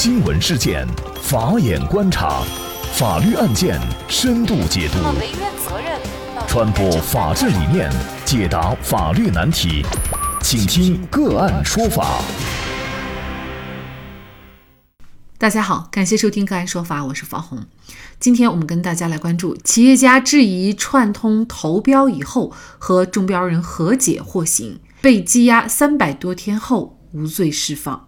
新闻事件，法眼观察，法律案件深度解读，传播法治理念，解答法律难题，请听个案说法。大家好，感谢收听个案说法，我是方红。今天我们跟大家来关注企业家质疑串通投标以后和中标人和解获刑，被羁押三百多天后无罪释放。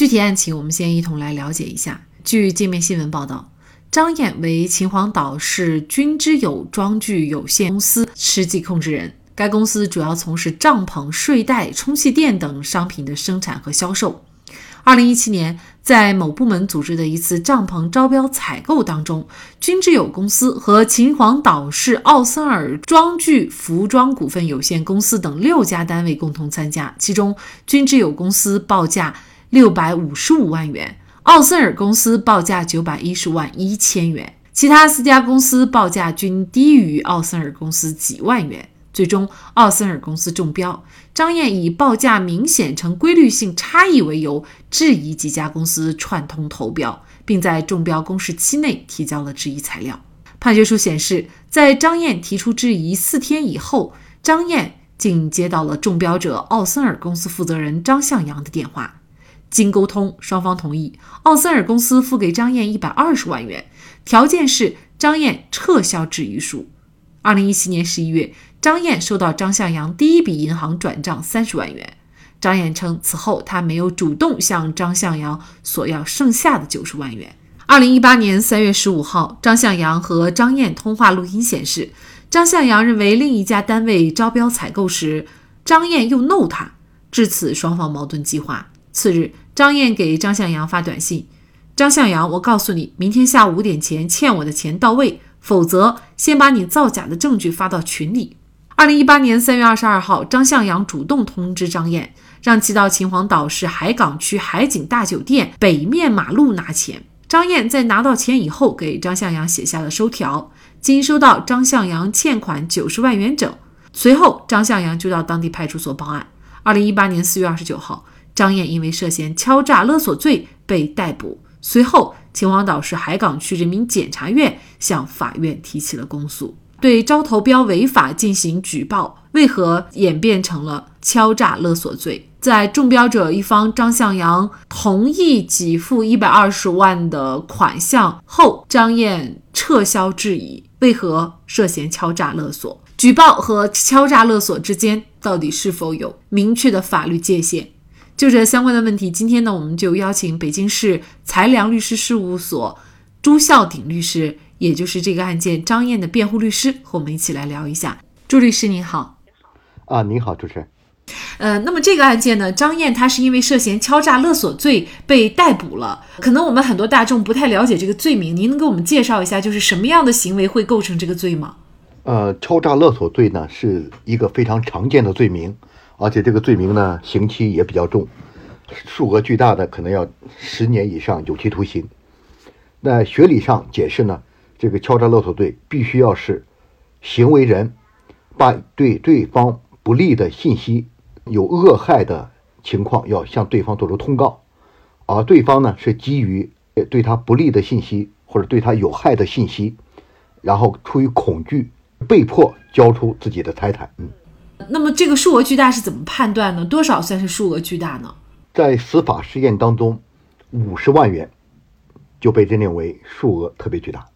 具体案情，我们先一同来了解一下。据界面新闻报道，张燕为秦皇岛市君之友装具有限公司实际控制人。该公司主要从事帐篷、睡袋、充气垫等商品的生产和销售。二零一七年，在某部门组织的一次帐篷招标采购当中，君之友公司和秦皇岛市奥森尔装具服装股份有限公司等六家单位共同参加，其中君之友公司报价。六百五十五万元，奥森尔公司报价九百一十万一千元，其他四家公司报价均低于奥森尔公司几万元。最终，奥森尔公司中标。张燕以报价明显呈规律性差异为由，质疑几家公司串通投标，并在中标公示期内提交了质疑材料。判决书显示，在张燕提出质疑四天以后，张燕竟接到了中标者奥森尔公司负责人张向阳的电话。经沟通，双方同意，奥森尔公司付给张燕一百二十万元，条件是张燕撤销质疑书。二零一七年十一月，张燕收到张向阳第一笔银行转账三十万元。张燕称，此后他没有主动向张向阳索要剩下的九十万元。二零一八年三月十五号，张向阳和张燕通话录音显示，张向阳认为另一家单位招标采购时，张燕又弄他，至此双方矛盾激化。次日，张燕给张向阳发短信：“张向阳，我告诉你，明天下午五点前欠我的钱到位，否则先把你造假的证据发到群里。”二零一八年三月二十二号，张向阳主动通知张燕，让其到秦皇岛市海港区海景大酒店北面马路拿钱。张燕在拿到钱以后，给张向阳写下了收条，今收到张向阳欠款九十万元整。随后，张向阳就到当地派出所报案。二零一八年四月二十九号。张燕因为涉嫌敲诈勒索罪被逮捕，随后秦皇岛市海港区人民检察院向法院提起了公诉，对招投标违法进行举报。为何演变成了敲诈勒索罪？在中标者一方张向阳同意给付一百二十万的款项后，张燕撤销质疑，为何涉嫌敲诈勒索？举报和敲诈勒索之间到底是否有明确的法律界限？就这相关的问题，今天呢，我们就邀请北京市才良律师事务所朱孝鼎律师，也就是这个案件张燕的辩护律师，和我们一起来聊一下。朱律师您好，啊，您好，主持人。呃，那么这个案件呢，张燕她是因为涉嫌敲诈勒索罪被逮捕了。可能我们很多大众不太了解这个罪名，您能给我们介绍一下，就是什么样的行为会构成这个罪吗？呃，敲诈勒索罪呢，是一个非常常见的罪名。而且这个罪名呢，刑期也比较重，数额巨大的可能要十年以上有期徒刑。那学理上解释呢，这个敲诈勒索罪必须要是行为人把对对方不利的信息、有恶害的情况要向对方做出通告，而对方呢是基于对他不利的信息或者对他有害的信息，然后出于恐惧被迫交出自己的财产。嗯。那么这个数额巨大是怎么判断呢？多少算是数额巨大呢？在司法实践当中，五十万元就被认定为数额特别巨大。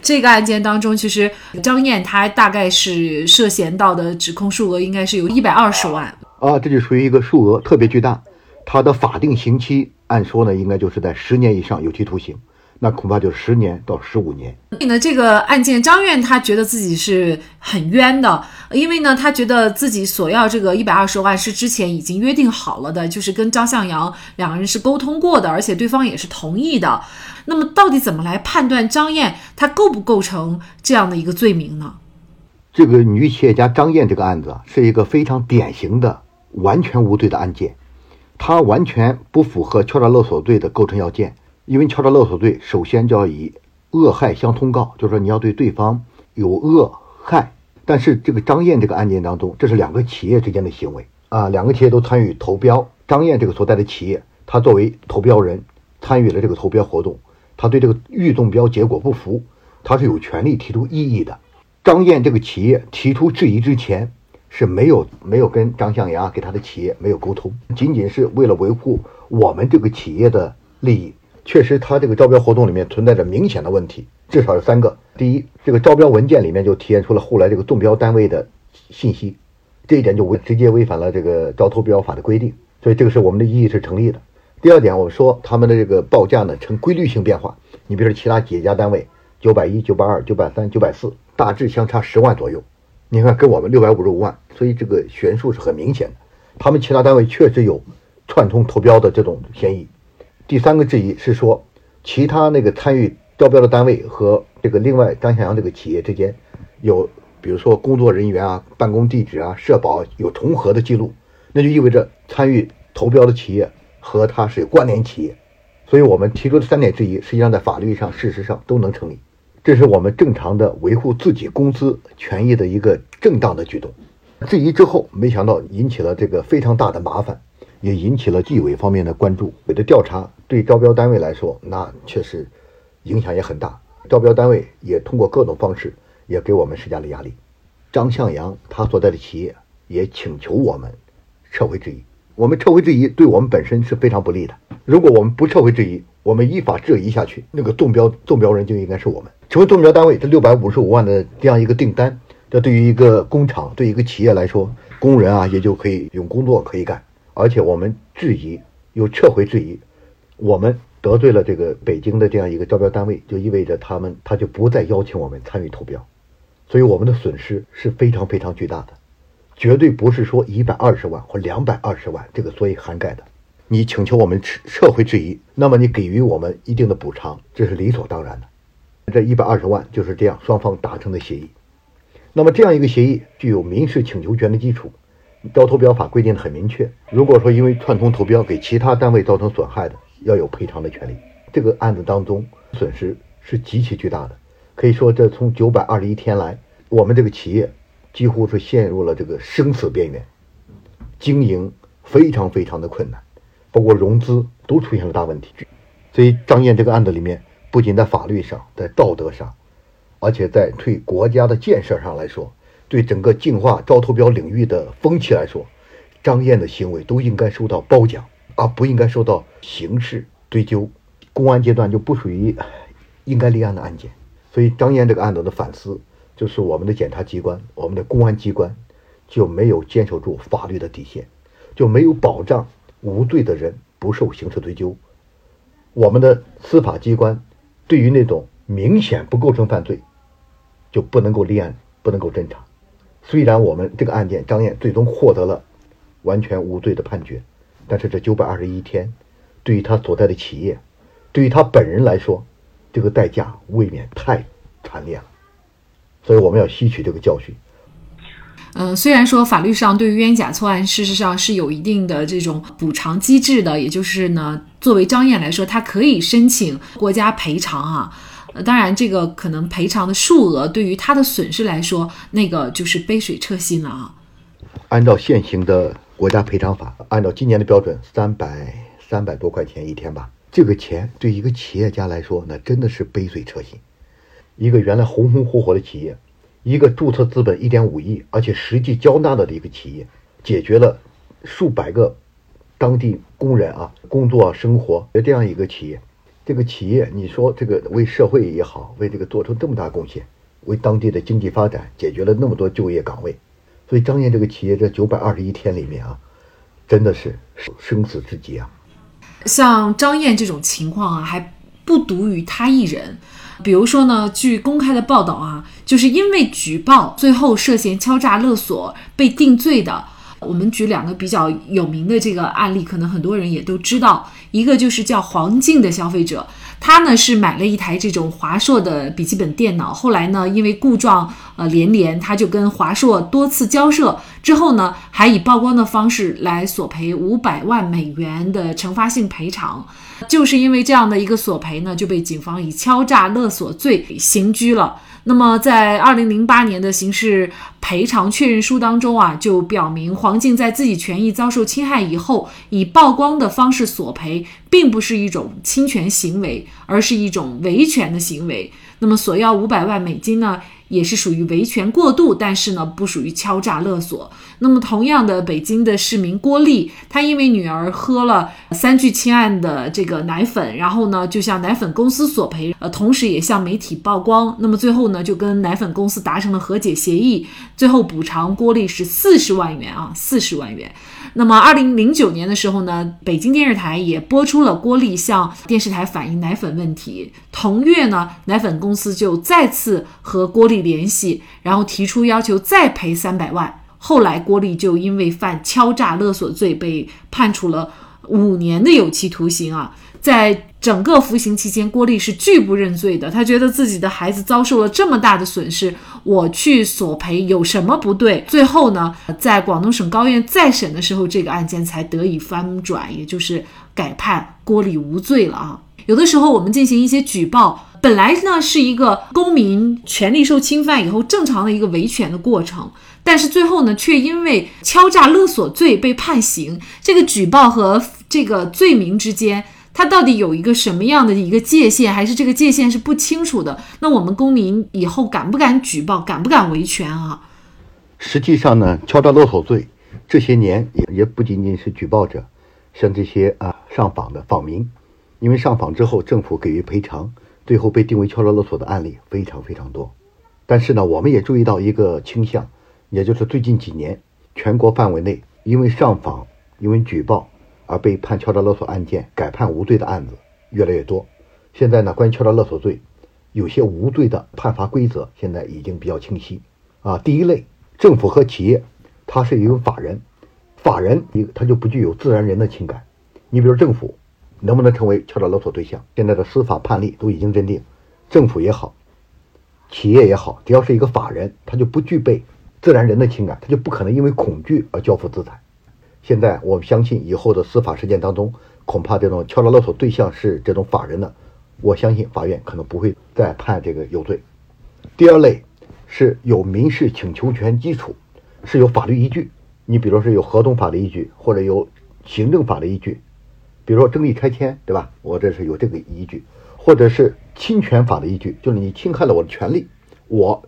这个案件当中，其实张燕她大概是涉嫌到的指控数额应该是有一百二十万啊，这就属于一个数额特别巨大。它的法定刑期按说呢，应该就是在十年以上有期徒刑。那恐怕就十年到十五年。所以呢，这个案件，张院他觉得自己是很冤的，因为呢，他觉得自己索要这个一百二十万是之前已经约定好了的，就是跟张向阳两个人是沟通过的，而且对方也是同意的。那么，到底怎么来判断张燕她构不构成这样的一个罪名呢？这个女企业家张燕这个案子是一个非常典型的完全无罪的案件，她完全不符合敲诈勒索罪的构成要件。因为敲诈勒索罪，首先就要以恶害相通告，就是说你要对对方有恶害。但是这个张燕这个案件当中，这是两个企业之间的行为啊，两个企业都参与投标。张燕这个所在的企业，他作为投标人，参与了这个投标活动，他对这个预中标结果不服，他是有权利提出异议的。张燕这个企业提出质疑之前是没有没有跟张向阳给他的企业没有沟通，仅仅是为了维护我们这个企业的利益。确实，他这个招标活动里面存在着明显的问题，至少有三个。第一，这个招标文件里面就体现出了后来这个中标单位的信息，这一点就违直接违反了这个招投标法的规定，所以这个是我们的异议是成立的。第二点，我们说他们的这个报价呢呈规律性变化，你比如说其他几家单位九百一、九百二、九百三、九百四，大致相差十万左右，你看跟我们六百五十五万，所以这个悬殊是很明显的。他们其他单位确实有串通投标的这种嫌疑。第三个质疑是说，其他那个参与招标的单位和这个另外张向阳这个企业之间，有比如说工作人员啊、办公地址啊、社保有重合的记录，那就意味着参与投标的企业和他是有关联企业。所以我们提出的三点质疑，实际上在法律上、事实上都能成立。这是我们正常的维护自己公司权益的一个正当的举动。质疑之后，没想到引起了这个非常大的麻烦。也引起了纪委方面的关注。委的调查对招标单位来说，那确实影响也很大。招标单位也通过各种方式，也给我们施加了压力。张向阳他所在的企业也请求我们撤回质疑。我们撤回质疑，对我们本身是非常不利的。如果我们不撤回质疑，我们依法质疑下去，那个中标中标人就应该是我们。成为中标单位，这六百五十五万的这样一个订单，这对于一个工厂、对一个企业来说，工人啊也就可以有工作可以干。而且我们质疑又撤回质疑，我们得罪了这个北京的这样一个招标单位，就意味着他们他就不再邀请我们参与投标，所以我们的损失是非常非常巨大的，绝对不是说一百二十万或两百二十万这个所以涵盖的。你请求我们撤撤回质疑，那么你给予我们一定的补偿，这是理所当然的。这一百二十万就是这样双方达成的协议，那么这样一个协议具有民事请求权的基础。招投标法规定的很明确，如果说因为串通投标给其他单位造成损害的，要有赔偿的权利。这个案子当中损失是极其巨大的，可以说这从九百二十一天来，我们这个企业几乎是陷入了这个生死边缘，经营非常非常的困难，包括融资都出现了大问题。所以张燕这个案子里面，不仅在法律上，在道德上，而且在对国家的建设上来说。对整个净化招投标领域的风气来说，张燕的行为都应该受到褒奖，而不应该受到刑事追究。公安阶段就不属于应该立案的案件，所以张燕这个案子的反思就是我们的检察机关、我们的公安机关就没有坚守住法律的底线，就没有保障无罪的人不受刑事追究。我们的司法机关对于那种明显不构成犯罪，就不能够立案，不能够侦查。虽然我们这个案件张燕最终获得了完全无罪的判决，但是这九百二十一天，对于他所在的企业，对于他本人来说，这个代价未免太惨烈了。所以我们要吸取这个教训。呃，虽然说法律上对于冤假错案，事实上是有一定的这种补偿机制的，也就是呢，作为张燕来说，他可以申请国家赔偿啊。呃，当然，这个可能赔偿的数额对于他的损失来说，那个就是杯水车薪了啊。按照现行的国家赔偿法，按照今年的标准，三百三百多块钱一天吧。这个钱对一个企业家来说，那真的是杯水车薪。一个原来红红火火的企业，一个注册资本一点五亿，而且实际交纳了的一个企业，解决了数百个当地工人啊工作生活的这样一个企业。这个企业，你说这个为社会也好，为这个做出这么大贡献，为当地的经济发展解决了那么多就业岗位，所以张燕这个企业这九百二十一天里面啊，真的是生死之劫啊。像张燕这种情况啊，还不独于他一人。比如说呢，据公开的报道啊，就是因为举报，最后涉嫌敲诈勒索被定罪的。我们举两个比较有名的这个案例，可能很多人也都知道。一个就是叫黄静的消费者，他呢是买了一台这种华硕的笔记本电脑，后来呢因为故障呃连连，他就跟华硕多次交涉，之后呢还以曝光的方式来索赔五百万美元的惩罚性赔偿。就是因为这样的一个索赔呢，就被警方以敲诈勒索罪刑拘了。那么，在二零零八年的刑事赔偿确认书当中啊，就表明黄静在自己权益遭受侵害以后，以曝光的方式索赔，并不是一种侵权行为，而是一种维权的行为。那么索要五百万美金呢？也是属于维权过度，但是呢，不属于敲诈勒索。那么，同样的，北京的市民郭丽，她因为女儿喝了三聚氰胺的这个奶粉，然后呢，就向奶粉公司索赔，呃，同时也向媒体曝光。那么最后呢，就跟奶粉公司达成了和解协议，最后补偿郭丽是四十万元啊，四十万元。那么，二零零九年的时候呢，北京电视台也播出了郭丽向电视台反映奶粉问题。同月呢，奶粉公司就再次和郭丽联系，然后提出要求再赔三百万。后来，郭丽就因为犯敲诈勒索罪被判处了五年的有期徒刑啊。在整个服刑期间，郭丽是拒不认罪的。他觉得自己的孩子遭受了这么大的损失，我去索赔有什么不对？最后呢，在广东省高院再审的时候，这个案件才得以翻转，也就是改判郭丽无罪了啊。有的时候我们进行一些举报，本来呢是一个公民权利受侵犯以后正常的一个维权的过程，但是最后呢，却因为敲诈勒索罪被判刑。这个举报和这个罪名之间。它到底有一个什么样的一个界限，还是这个界限是不清楚的？那我们公民以后敢不敢举报，敢不敢维权啊？实际上呢，敲诈勒索罪这些年也也不仅仅是举报者，像这些啊上访的访民，因为上访之后政府给予赔偿，最后被定为敲诈勒索的案例非常非常多。但是呢，我们也注意到一个倾向，也就是最近几年全国范围内因为上访、因为举报。而被判敲诈勒索案件改判无罪的案子越来越多。现在呢，关于敲诈勒索罪，有些无罪的判罚规则现在已经比较清晰。啊，第一类，政府和企业，它是一个法人，法人一它就不具有自然人的情感。你比如政府，能不能成为敲诈勒索对象？现在的司法判例都已经认定，政府也好，企业也好，只要是一个法人，他就不具备自然人的情感，他就不可能因为恐惧而交付资产。现在我们相信，以后的司法实践当中，恐怕这种敲诈勒索对象是这种法人的，我相信法院可能不会再判这个有罪。第二类是有民事请求权基础，是有法律依据。你比如说有合同法的依据，或者有行政法的依据，比如说争议拆迁，对吧？我这是有这个依据，或者是侵权法的依据，就是你侵害了我的权利，我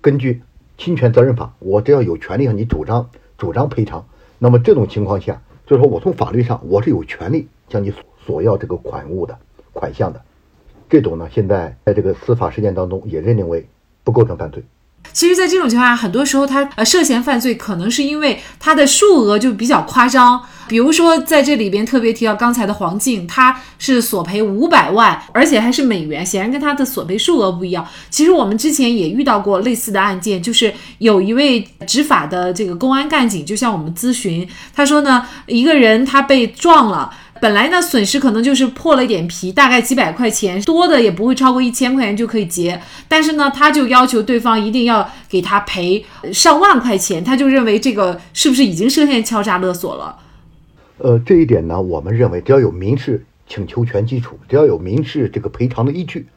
根据侵权责任法，我只要有权利向你主张主张赔偿。那么这种情况下，就是说我从法律上我是有权利向你索索要这个款物的款项的，这种呢，现在在这个司法实践当中也认定为不构成犯罪。其实，在这种情况下，很多时候他呃涉嫌犯罪，可能是因为他的数额就比较夸张。比如说，在这里边特别提到刚才的黄静，他是索赔五百万，而且还是美元，显然跟他的索赔数额不一样。其实我们之前也遇到过类似的案件，就是有一位执法的这个公安干警就向我们咨询，他说呢，一个人他被撞了。本来呢，损失可能就是破了一点皮，大概几百块钱，多的也不会超过一千块钱就可以结。但是呢，他就要求对方一定要给他赔上万块钱，他就认为这个是不是已经涉嫌敲诈勒索了？呃，这一点呢，我们认为只要有民事请求权基础，只要有民事这个赔偿的依据，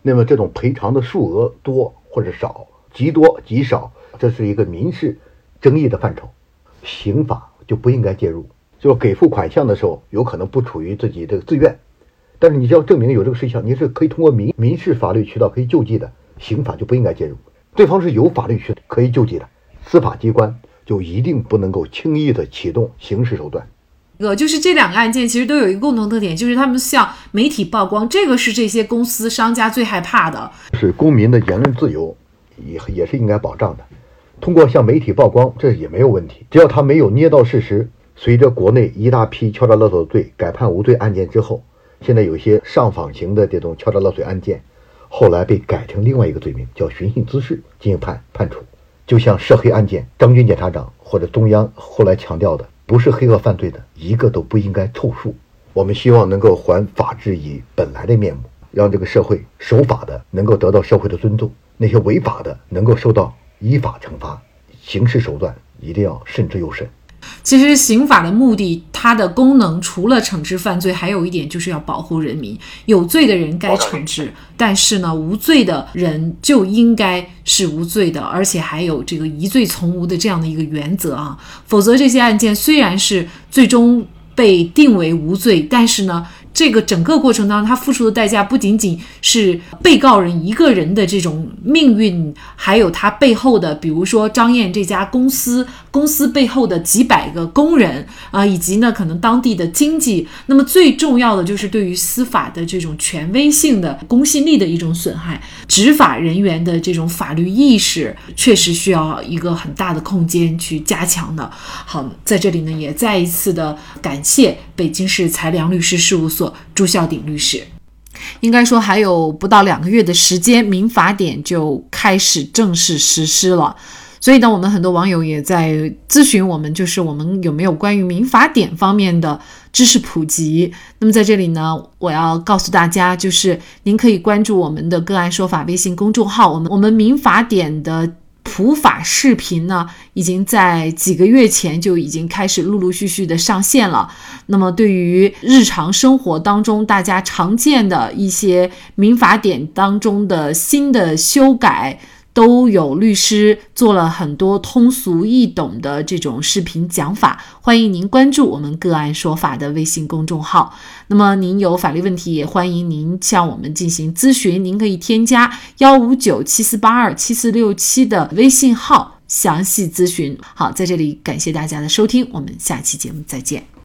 那么这种赔偿的数额多或者少，极多极少，这是一个民事争议的范畴，刑法就不应该介入。就给付款项的时候，有可能不处于自己这个自愿，但是你只要证明有这个事项，你是可以通过民民事法律渠道可以救济的，刑法就不应该介入。对方是有法律渠道可以救济的，司法机关就一定不能够轻易的启动刑事手段。呃，就是这两个案件其实都有一个共同特点，就是他们向媒体曝光，这个是这些公司商家最害怕的。是公民的言论自由，也也是应该保障的。通过向媒体曝光，这也没有问题，只要他没有捏造事实。随着国内一大批敲诈勒索罪改判无罪案件之后，现在有些上访型的这种敲诈勒索案件，后来被改成另外一个罪名，叫寻衅滋事进行判判处。就像涉黑案件，张军检察长或者中央后来强调的，不是黑恶犯罪的一个都不应该凑数。我们希望能够还法治以本来的面目，让这个社会守法的能够得到社会的尊重，那些违法的能够受到依法惩罚。刑事手段一定要慎之又慎。其实刑法的目的，它的功能除了惩治犯罪，还有一点就是要保护人民。有罪的人该惩治，但是呢，无罪的人就应该是无罪的，而且还有这个疑罪从无的这样的一个原则啊。否则，这些案件虽然是最终被定为无罪，但是呢。这个整个过程当中，他付出的代价不仅仅是被告人一个人的这种命运，还有他背后的，比如说张燕这家公司，公司背后的几百个工人啊，以及呢可能当地的经济。那么最重要的就是对于司法的这种权威性的公信力的一种损害，执法人员的这种法律意识确实需要一个很大的空间去加强的。好，在这里呢也再一次的感谢北京市财良律师事务所朱孝鼎律师，应该说还有不到两个月的时间，民法典就开始正式实施了。所以呢，我们很多网友也在咨询我们，就是我们有没有关于民法典方面的知识普及。那么在这里呢，我要告诉大家，就是您可以关注我们的个案说法微信公众号，我们我们民法典的。普法视频呢，已经在几个月前就已经开始陆陆续续的上线了。那么，对于日常生活当中大家常见的一些民法典当中的新的修改。都有律师做了很多通俗易懂的这种视频讲法，欢迎您关注我们个案说法的微信公众号。那么您有法律问题，也欢迎您向我们进行咨询。您可以添加幺五九七四八二七四六七的微信号详细咨询。好，在这里感谢大家的收听，我们下期节目再见。